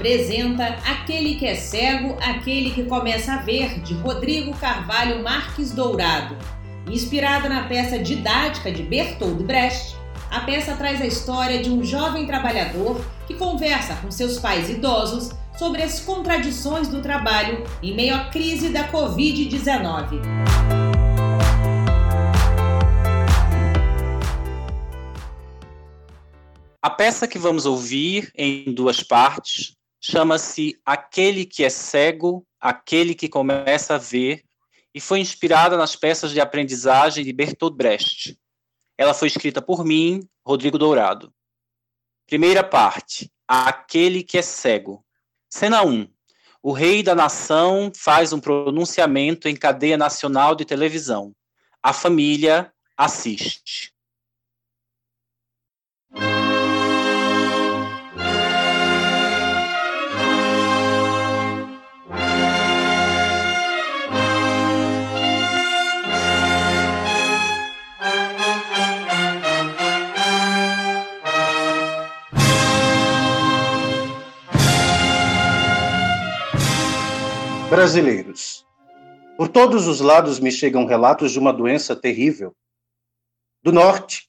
apresenta Aquele que é cego, aquele que começa a ver, de Rodrigo Carvalho Marques Dourado. Inspirada na peça didática de Bertold Brecht, a peça traz a história de um jovem trabalhador que conversa com seus pais idosos sobre as contradições do trabalho em meio à crise da Covid-19. A peça que vamos ouvir em duas partes chama-se Aquele que é cego, aquele que começa a ver, e foi inspirada nas peças de aprendizagem de Bertolt Brecht. Ela foi escrita por mim, Rodrigo Dourado. Primeira parte: Aquele que é cego. Cena 1. O rei da nação faz um pronunciamento em cadeia nacional de televisão. A família assiste. Brasileiros. Por todos os lados me chegam relatos de uma doença terrível. Do norte,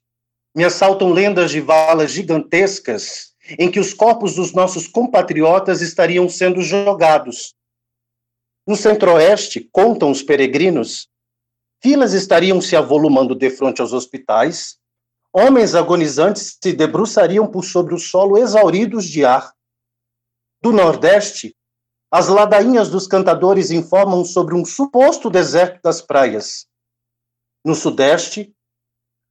me assaltam lendas de valas gigantescas em que os corpos dos nossos compatriotas estariam sendo jogados. No centro-oeste, contam os peregrinos, filas estariam se avolumando de frente aos hospitais, homens agonizantes se debruçariam por sobre o solo exauridos de ar. Do nordeste, as ladainhas dos cantadores informam sobre um suposto deserto das praias. No sudeste,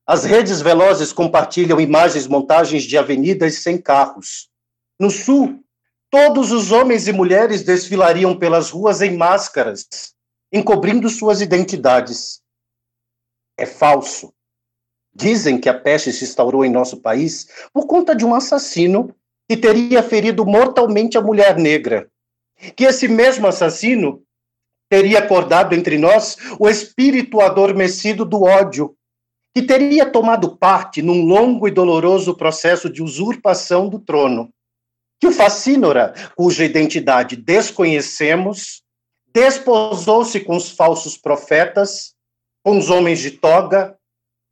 as redes velozes compartilham imagens montagens de avenidas sem carros. No sul, todos os homens e mulheres desfilariam pelas ruas em máscaras, encobrindo suas identidades. É falso. Dizem que a peste se instaurou em nosso país por conta de um assassino que teria ferido mortalmente a mulher negra que esse mesmo assassino teria acordado entre nós o espírito adormecido do ódio, que teria tomado parte num longo e doloroso processo de usurpação do trono. Que o Facínora, cuja identidade desconhecemos, desposou-se com os falsos profetas, com os homens de toga,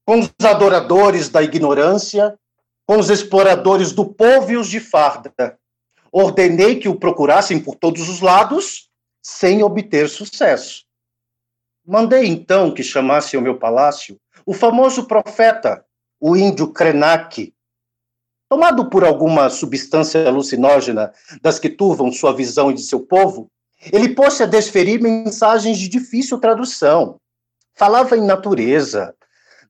com os adoradores da ignorância, com os exploradores do povo e os de farda, Ordenei que o procurassem por todos os lados, sem obter sucesso. Mandei então que chamasse ao meu palácio o famoso profeta, o índio Krenak. Tomado por alguma substância alucinógena das que turvam sua visão e de seu povo, ele pôs-se a desferir mensagens de difícil tradução. Falava em natureza,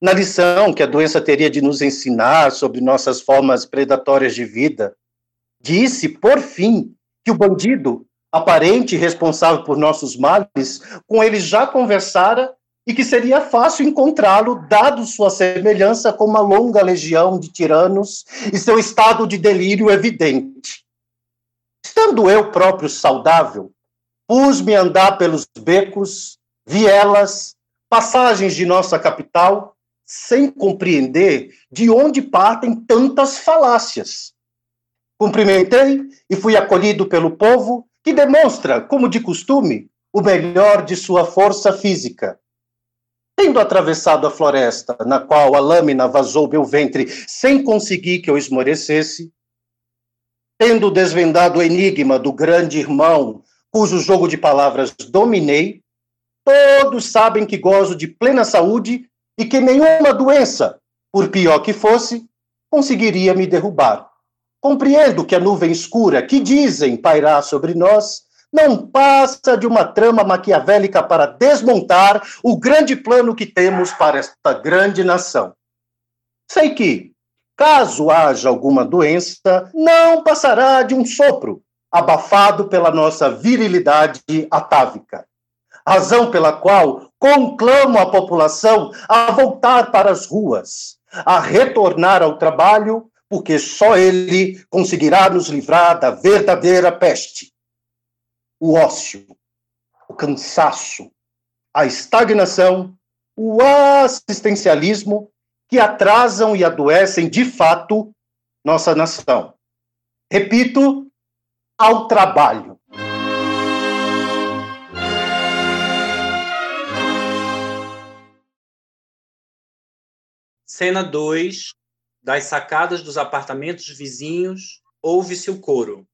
na lição que a doença teria de nos ensinar sobre nossas formas predatórias de vida, Disse, por fim, que o bandido, aparente responsável por nossos males, com ele já conversara e que seria fácil encontrá-lo, dado sua semelhança com uma longa legião de tiranos e seu estado de delírio evidente. Estando eu próprio saudável, pus-me a andar pelos becos, vielas, passagens de nossa capital, sem compreender de onde partem tantas falácias. Cumprimentei e fui acolhido pelo povo, que demonstra, como de costume, o melhor de sua força física. Tendo atravessado a floresta, na qual a lâmina vazou meu ventre sem conseguir que eu esmorecesse, tendo desvendado o enigma do grande irmão, cujo jogo de palavras dominei, todos sabem que gozo de plena saúde e que nenhuma doença, por pior que fosse, conseguiria me derrubar. Compreendo que a nuvem escura que dizem pairar sobre nós não passa de uma trama maquiavélica para desmontar o grande plano que temos para esta grande nação. Sei que, caso haja alguma doença, não passará de um sopro, abafado pela nossa virilidade atávica. Razão pela qual conclamo a população a voltar para as ruas, a retornar ao trabalho porque só ele conseguirá nos livrar da verdadeira peste. O ócio, o cansaço, a estagnação, o assistencialismo que atrasam e adoecem de fato nossa nação. Repito, ao trabalho. Cena 2. Das sacadas dos apartamentos vizinhos, ouve-se o coro.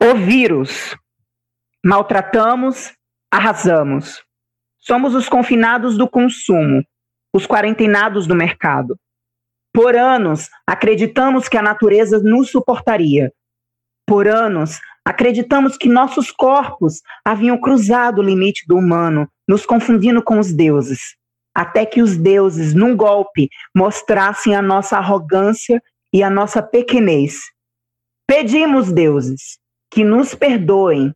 O vírus. Maltratamos, arrasamos. Somos os confinados do consumo, os quarentenados do mercado. Por anos, acreditamos que a natureza nos suportaria. Por anos, acreditamos que nossos corpos haviam cruzado o limite do humano, nos confundindo com os deuses. Até que os deuses, num golpe, mostrassem a nossa arrogância e a nossa pequenez. Pedimos, deuses, que nos perdoem.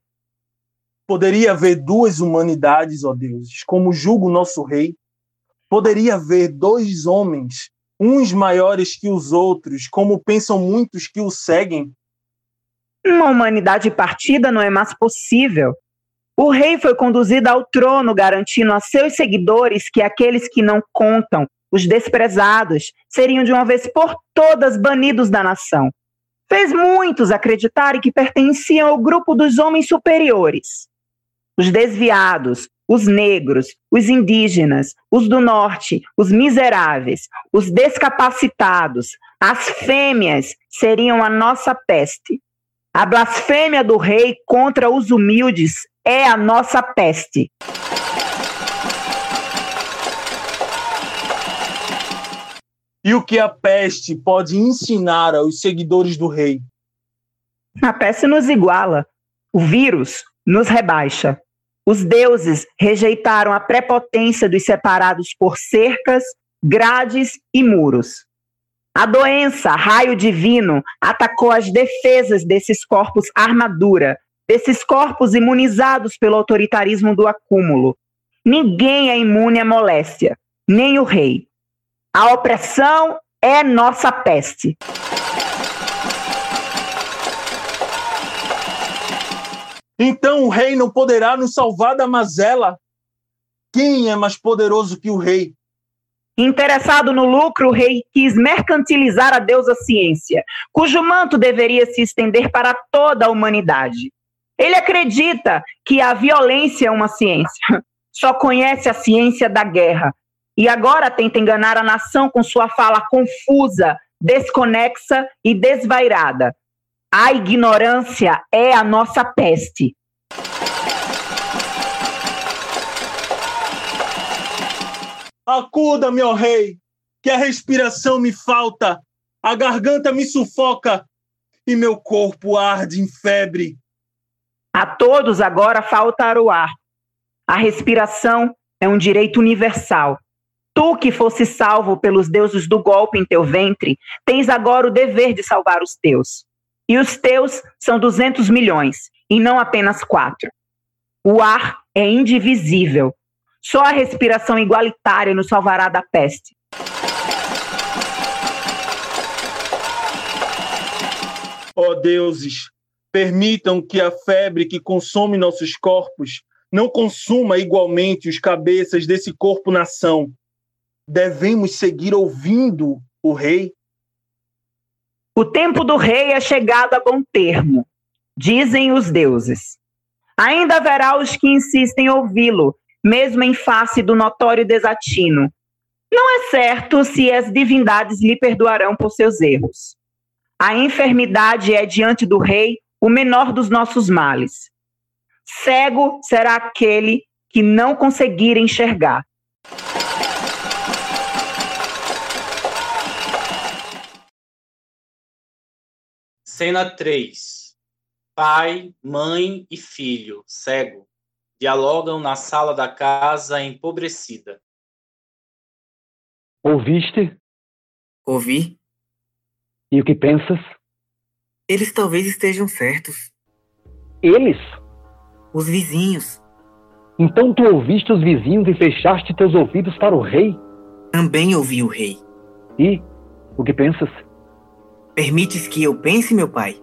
Poderia haver duas humanidades, ó deuses, como julga o nosso rei. Poderia haver dois homens uns maiores que os outros, como pensam muitos que o seguem? Uma humanidade partida não é mais possível. O rei foi conduzido ao trono, garantindo a seus seguidores que aqueles que não contam, os desprezados, seriam de uma vez por todas banidos da nação. Fez muitos acreditarem que pertenciam ao grupo dos homens superiores. Os desviados, os negros, os indígenas, os do norte, os miseráveis, os descapacitados, as fêmeas seriam a nossa peste. A blasfêmia do rei contra os humildes é a nossa peste. E o que a peste pode ensinar aos seguidores do rei? A peste nos iguala, o vírus nos rebaixa. Os deuses rejeitaram a prepotência dos separados por cercas, grades e muros. A doença, raio divino, atacou as defesas desses corpos armadura, desses corpos imunizados pelo autoritarismo do acúmulo. Ninguém é imune à moléstia, nem o rei. A opressão é nossa peste. Então o rei não poderá nos salvar da mazela. Quem é mais poderoso que o rei? Interessado no lucro, o rei quis mercantilizar a deusa ciência, cujo manto deveria se estender para toda a humanidade. Ele acredita que a violência é uma ciência, só conhece a ciência da guerra, e agora tenta enganar a nação com sua fala confusa, desconexa e desvairada, a ignorância é a nossa peste. Acuda, meu rei, que a respiração me falta, a garganta me sufoca e meu corpo arde em febre. A todos agora falta o ar. A respiração é um direito universal. Tu que fosse salvo pelos deuses do golpe em teu ventre, tens agora o dever de salvar os teus. E os teus são 200 milhões, e não apenas quatro. O ar é indivisível. Só a respiração igualitária nos salvará da peste. Ó oh, deuses, permitam que a febre que consome nossos corpos não consuma igualmente os cabeças desse corpo-nação. Devemos seguir ouvindo o rei o tempo do rei é chegado a bom termo, dizem os deuses. Ainda haverá os que insistem em ouvi-lo, mesmo em face do notório desatino. Não é certo se as divindades lhe perdoarão por seus erros. A enfermidade é, diante do rei, o menor dos nossos males. Cego será aquele que não conseguir enxergar. Cena 3. Pai, mãe e filho, cego, dialogam na sala da casa empobrecida. Ouviste? Ouvi. E o que pensas? Eles talvez estejam certos. Eles? Os vizinhos. Então tu ouviste os vizinhos e fechaste teus ouvidos para o rei? Também ouvi o rei. E o que pensas? Permites que eu pense, meu pai?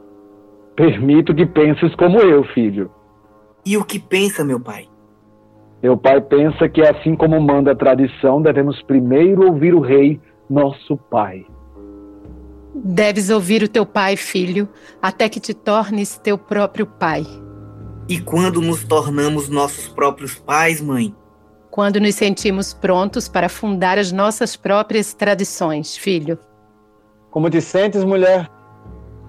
Permito que penses como eu, filho. E o que pensa, meu pai? Meu pai pensa que, assim como manda a tradição, devemos primeiro ouvir o rei, nosso pai. Deves ouvir o teu pai, filho, até que te tornes teu próprio pai. E quando nos tornamos nossos próprios pais, mãe? Quando nos sentimos prontos para fundar as nossas próprias tradições, filho. Como te sentes, mulher?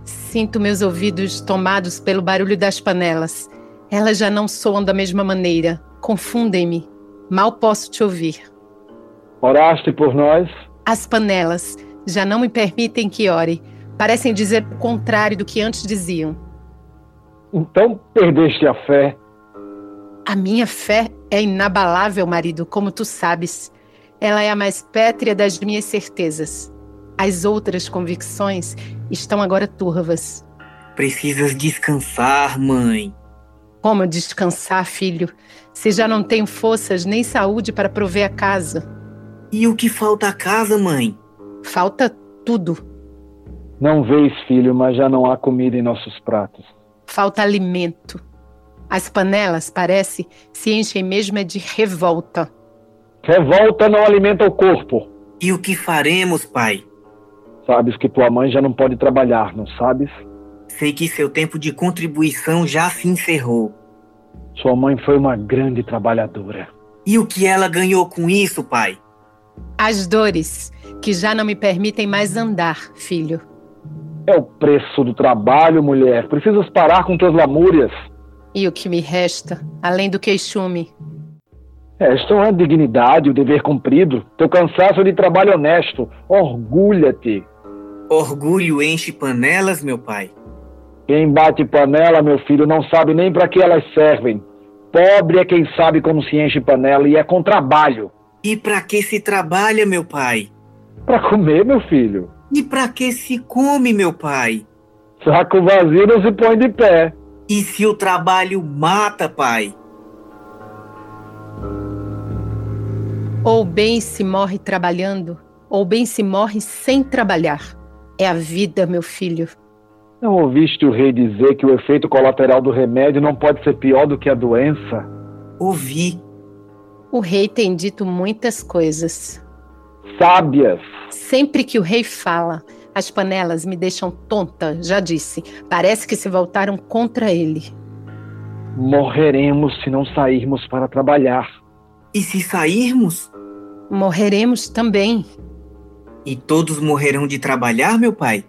Sinto meus ouvidos tomados pelo barulho das panelas. Elas já não soam da mesma maneira. Confundem-me. Mal posso te ouvir. Oraste por nós? As panelas já não me permitem que ore. Parecem dizer o contrário do que antes diziam. Então perdeste a fé. A minha fé é inabalável, marido, como tu sabes. Ela é a mais pétrea das minhas certezas. As outras convicções estão agora turvas. Precisas descansar, mãe. Como descansar, filho, se já não tenho forças nem saúde para prover a casa? E o que falta à casa, mãe? Falta tudo. Não vês, filho, mas já não há comida em nossos pratos. Falta alimento. As panelas, parece, se enchem mesmo é de revolta. Revolta não alimenta o corpo. E o que faremos, pai? Sabes que tua mãe já não pode trabalhar, não sabes? Sei que seu tempo de contribuição já se encerrou. Sua mãe foi uma grande trabalhadora. E o que ela ganhou com isso, pai? As dores, que já não me permitem mais andar, filho. É o preço do trabalho, mulher. Precisas parar com tuas lamúrias. E o que me resta, além do queixume? Esta é a dignidade, o dever cumprido, teu cansaço de trabalho honesto. Orgulha-te. Orgulho enche panelas, meu pai. Quem bate panela, meu filho, não sabe nem para que elas servem. Pobre é quem sabe como se enche panela e é com trabalho. E para que se trabalha, meu pai? Para comer, meu filho. E para que se come, meu pai? Saco vazio não se põe de pé. E se o trabalho mata, pai? Ou bem se morre trabalhando, ou bem se morre sem trabalhar. É a vida, meu filho. Não ouviste o rei dizer que o efeito colateral do remédio não pode ser pior do que a doença? Ouvi. O rei tem dito muitas coisas. Sábias. Sempre que o rei fala, as panelas me deixam tonta, já disse. Parece que se voltaram contra ele. Morreremos se não sairmos para trabalhar. E se sairmos? Morreremos também. E todos morrerão de trabalhar, meu pai?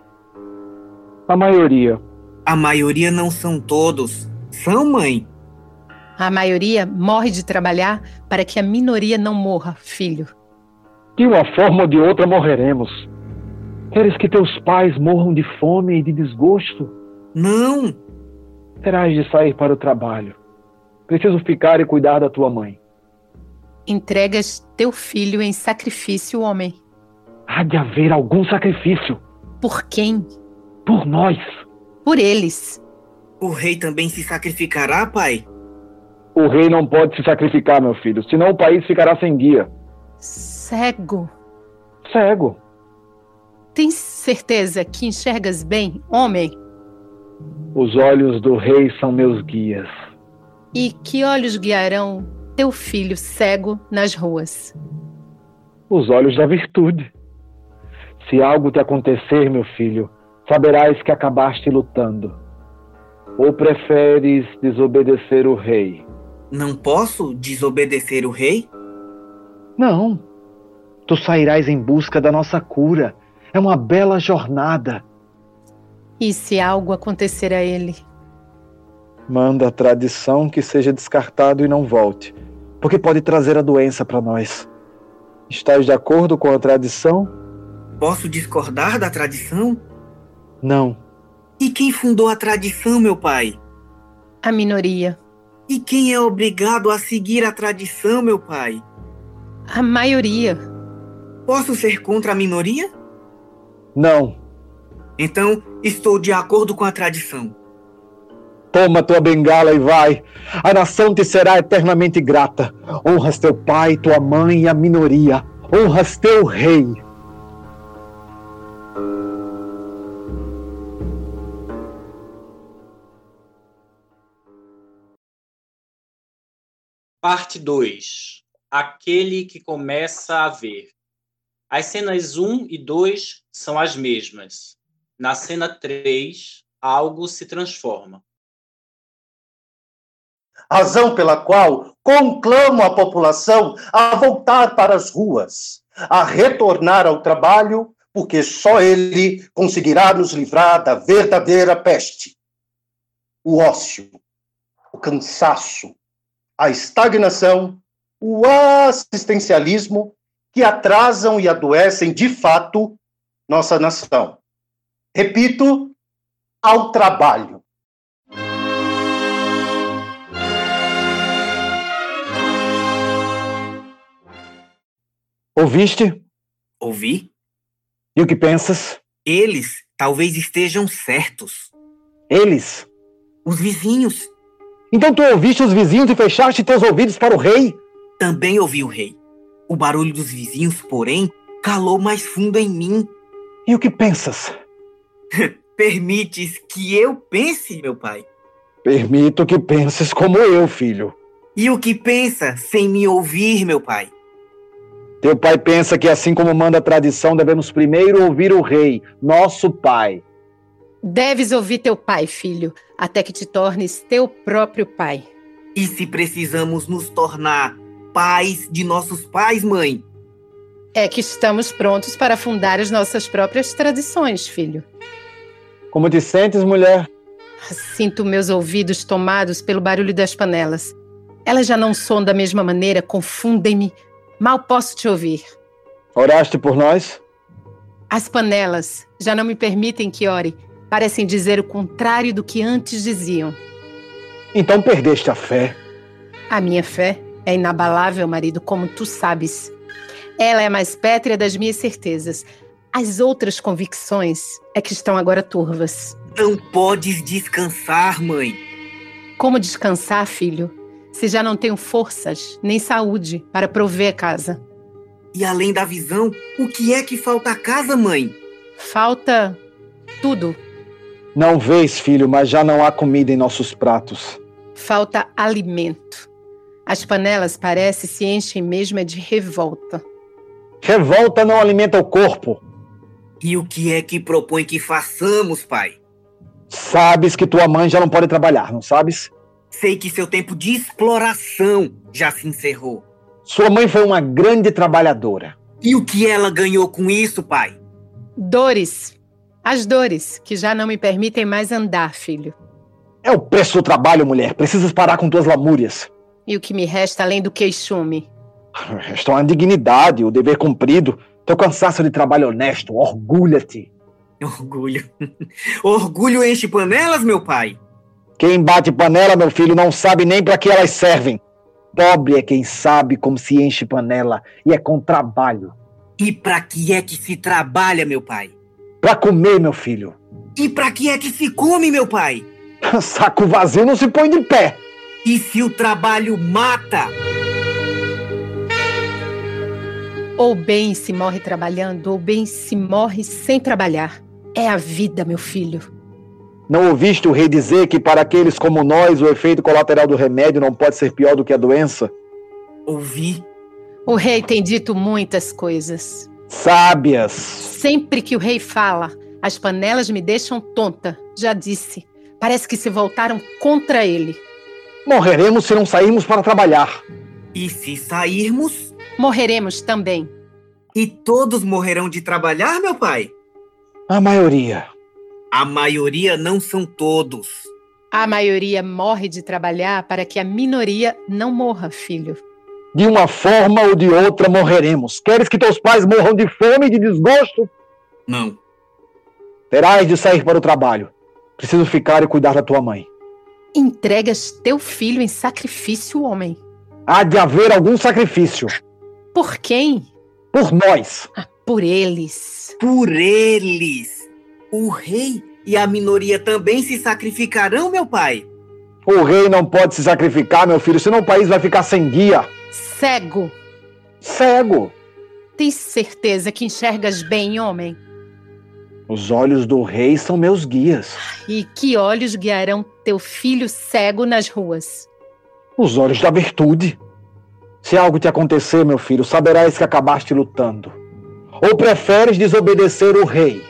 A maioria. A maioria não são todos. São, mãe? A maioria morre de trabalhar para que a minoria não morra, filho. De uma forma ou de outra morreremos. Queres que teus pais morram de fome e de desgosto? Não! Terás de sair para o trabalho. Preciso ficar e cuidar da tua mãe. Entregas teu filho em sacrifício, homem. Há de haver algum sacrifício. Por quem? Por nós. Por eles. O rei também se sacrificará, pai? O rei não pode se sacrificar, meu filho, senão o país ficará sem guia. Cego. Cego. Tens certeza que enxergas bem, homem? Os olhos do rei são meus guias. E que olhos guiarão teu filho cego nas ruas? Os olhos da virtude. Se algo te acontecer, meu filho, saberás que acabaste lutando. Ou preferes desobedecer o rei? Não posso desobedecer o rei? Não. Tu sairás em busca da nossa cura. É uma bela jornada. E se algo acontecer a ele? Manda a tradição que seja descartado e não volte, porque pode trazer a doença para nós. Estás de acordo com a tradição? Posso discordar da tradição? Não. E quem fundou a tradição, meu pai? A minoria. E quem é obrigado a seguir a tradição, meu pai? A maioria. Posso ser contra a minoria? Não. Então, estou de acordo com a tradição. Toma tua bengala e vai. A nação te será eternamente grata. Honras teu pai, tua mãe e a minoria. Honras teu rei. Parte 2. Aquele que começa a ver. As cenas 1 e 2 são as mesmas. Na cena 3, algo se transforma. Razão pela qual conclamo a população a voltar para as ruas, a retornar ao trabalho, porque só ele conseguirá nos livrar da verdadeira peste. O ócio, o cansaço, a estagnação, o assistencialismo que atrasam e adoecem de fato nossa nação. Repito, ao trabalho. Ouviste? Ouvi? E o que pensas? Eles talvez estejam certos. Eles? Os vizinhos. Então tu ouviste os vizinhos e fechaste teus ouvidos para o rei? Também ouvi o rei. O barulho dos vizinhos, porém, calou mais fundo em mim. E o que pensas? Permites que eu pense, meu pai? Permito que penses como eu, filho. E o que pensa sem me ouvir, meu pai? Teu pai pensa que, assim como manda a tradição, devemos primeiro ouvir o rei, nosso pai. Deves ouvir teu pai, filho, até que te tornes teu próprio pai. E se precisamos nos tornar pais de nossos pais, mãe? É que estamos prontos para fundar as nossas próprias tradições, filho. Como te sentes, mulher? Sinto meus ouvidos tomados pelo barulho das panelas. Elas já não soam da mesma maneira, confundem-me. Mal posso te ouvir. Oraste por nós? As panelas já não me permitem que ore. Parecem dizer o contrário do que antes diziam. Então perdeste a fé. A minha fé é inabalável, marido, como tu sabes. Ela é a mais pétrea das minhas certezas. As outras convicções é que estão agora turvas. Não podes descansar, mãe. Como descansar, filho, se já não tenho forças nem saúde para prover a casa? E além da visão, o que é que falta à casa, mãe? Falta tudo. Não vês, filho, mas já não há comida em nossos pratos. Falta alimento. As panelas parece se enchem mesmo é de revolta. Revolta não alimenta o corpo. E o que é que propõe que façamos, pai? Sabes que tua mãe já não pode trabalhar, não sabes? Sei que seu tempo de exploração já se encerrou. Sua mãe foi uma grande trabalhadora. E o que ela ganhou com isso, pai? Dores. As dores que já não me permitem mais andar, filho. É o preço do trabalho, mulher. Precisas parar com tuas lamúrias. E o que me resta além do queixume? Resta a dignidade, o dever cumprido, teu cansaço de trabalho honesto. Orgulha-te. Orgulho. Orgulho enche panelas, meu pai? Quem bate panela, meu filho, não sabe nem para que elas servem. Pobre é quem sabe como se enche panela, e é com trabalho. E para que é que se trabalha, meu pai? Para comer, meu filho. E para que é que se come, meu pai? Saco vazio não se põe de pé. E se o trabalho mata? Ou bem se morre trabalhando, ou bem se morre sem trabalhar. É a vida, meu filho. Não ouviste o rei dizer que para aqueles como nós o efeito colateral do remédio não pode ser pior do que a doença? Ouvi. O rei tem dito muitas coisas. Sábias. Sempre que o rei fala, as panelas me deixam tonta. Já disse. Parece que se voltaram contra ele. Morreremos se não sairmos para trabalhar. E se sairmos? Morreremos também. E todos morrerão de trabalhar, meu pai? A maioria. A maioria não são todos. A maioria morre de trabalhar para que a minoria não morra, filho. De uma forma ou de outra morreremos. Queres que teus pais morram de fome e de desgosto? Não. Terás de sair para o trabalho. Preciso ficar e cuidar da tua mãe. Entregas teu filho em sacrifício, homem. Há de haver algum sacrifício. Por quem? Por nós. Ah, por eles. Por eles. O rei e a minoria também se sacrificarão, meu pai? O rei não pode se sacrificar, meu filho, senão o país vai ficar sem guia. Cego. Cego. Tens certeza que enxergas bem, homem? Os olhos do rei são meus guias. E que olhos guiarão teu filho cego nas ruas? Os olhos da virtude. Se algo te acontecer, meu filho, saberás que acabaste lutando. Ou preferes desobedecer o rei?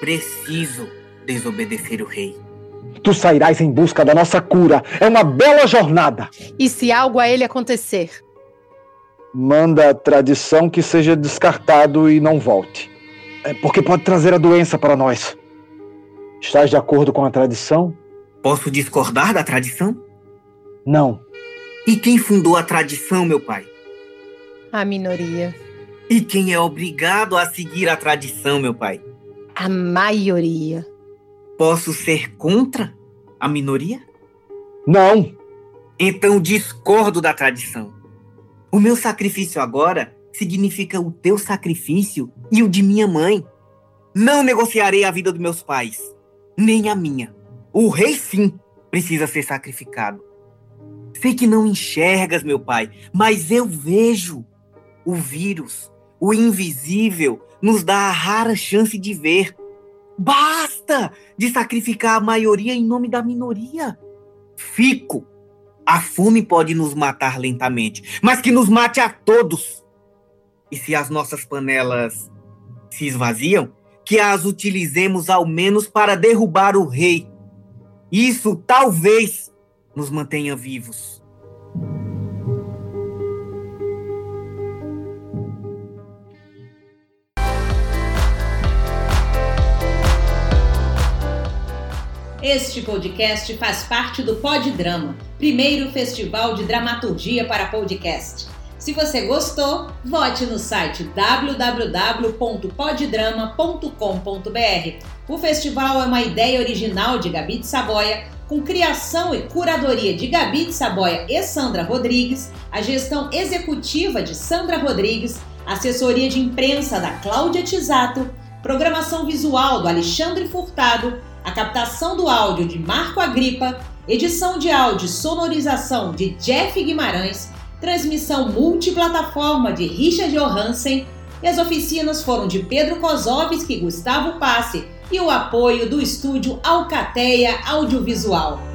Preciso desobedecer o rei. Tu sairás em busca da nossa cura. É uma bela jornada. E se algo a ele acontecer? Manda a tradição que seja descartado e não volte. É porque pode trazer a doença para nós. Estás de acordo com a tradição? Posso discordar da tradição? Não. E quem fundou a tradição, meu pai? A minoria. E quem é obrigado a seguir a tradição, meu pai? A maioria. Posso ser contra a minoria? Não. Então discordo da tradição. O meu sacrifício agora significa o teu sacrifício e o de minha mãe. Não negociarei a vida dos meus pais, nem a minha. O rei, sim, precisa ser sacrificado. Sei que não enxergas, meu pai, mas eu vejo. O vírus, o invisível, nos dá a rara chance de ver. Basta de sacrificar a maioria em nome da minoria. Fico. A fome pode nos matar lentamente, mas que nos mate a todos. E se as nossas panelas se esvaziam, que as utilizemos ao menos para derrubar o rei. Isso talvez nos mantenha vivos. Este podcast faz parte do Pod Drama, primeiro festival de dramaturgia para podcast. Se você gostou, vote no site www.poddrama.com.br. O festival é uma ideia original de Gabi de Saboia, com criação e curadoria de Gabi de Saboia e Sandra Rodrigues, a gestão executiva de Sandra Rodrigues, assessoria de imprensa da Cláudia Tisato, programação visual do Alexandre Furtado a captação do áudio de Marco Agripa, edição de áudio e sonorização de Jeff Guimarães, transmissão multiplataforma de Richard Johansen e as oficinas foram de Pedro Kozovski e Gustavo Passe e o apoio do estúdio Alcateia Audiovisual.